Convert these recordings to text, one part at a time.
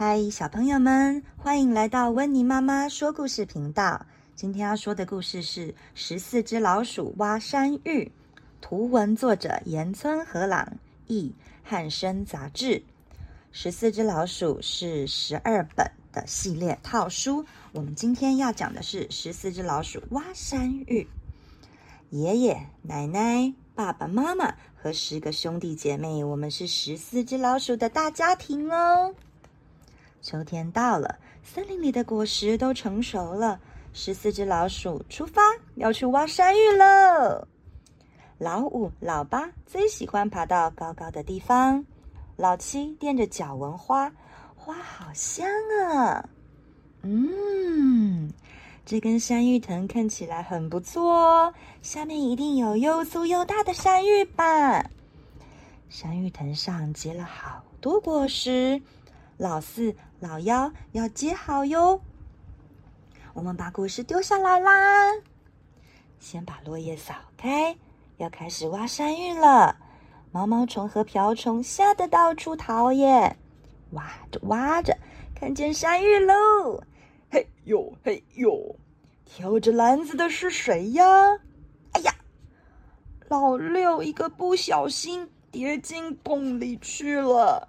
嗨，小朋友们，欢迎来到温妮妈妈说故事频道。今天要说的故事是《十四只老鼠挖山芋》，图文作者岩村和朗，译汉生杂志。《十四只老鼠》是十二本的系列套书。我们今天要讲的是《十四只老鼠挖山芋》。爷爷、奶奶、爸爸妈妈和十个兄弟姐妹，我们是十四只老鼠的大家庭哦。秋天到了，森林里的果实都成熟了。十四只老鼠出发，要去挖山芋喽！老五、老八最喜欢爬到高高的地方。老七踮着脚闻花，花好香啊！嗯，这根山芋藤看起来很不错哦，下面一定有又粗又大的山芋吧？山芋藤上结了好多果实。老四、老幺要接好哟。我们把果实丢下来啦，先把落叶扫开，要开始挖山芋了。毛毛虫和瓢虫吓得到处逃耶，挖着挖着，看见山芋喽！嘿呦嘿呦，挑着篮子的是谁呀？哎呀，老六一个不小心跌进洞里去了。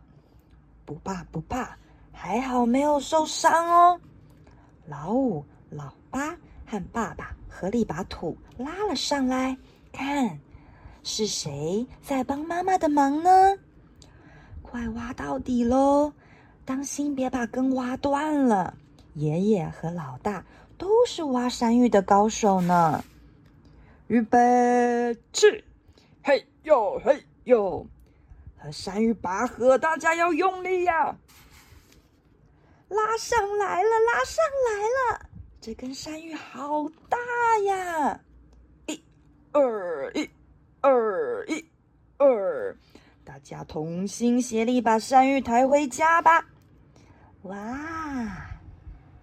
不怕不怕，还好没有受伤哦。老五、老八和爸爸合力把土拉了上来，看是谁在帮妈妈的忙呢？快挖到底喽！当心别把根挖断了。爷爷和老大都是挖山芋的高手呢。预备起，嘿呦嘿呦！和山芋拔河，大家要用力呀！拉上来了，拉上来了！这根山芋好大呀！一、二、一、二、一、二，大家同心协力把山芋抬回家吧！哇，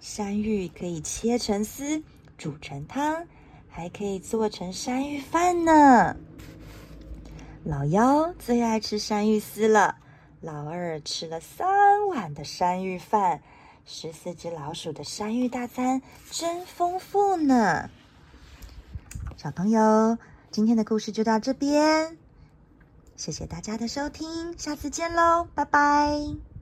山芋可以切成丝，煮成汤，还可以做成山芋饭呢。老幺最爱吃山芋丝了，老二吃了三碗的山芋饭，十四只老鼠的山芋大餐真丰富呢。小朋友，今天的故事就到这边，谢谢大家的收听，下次见喽，拜拜。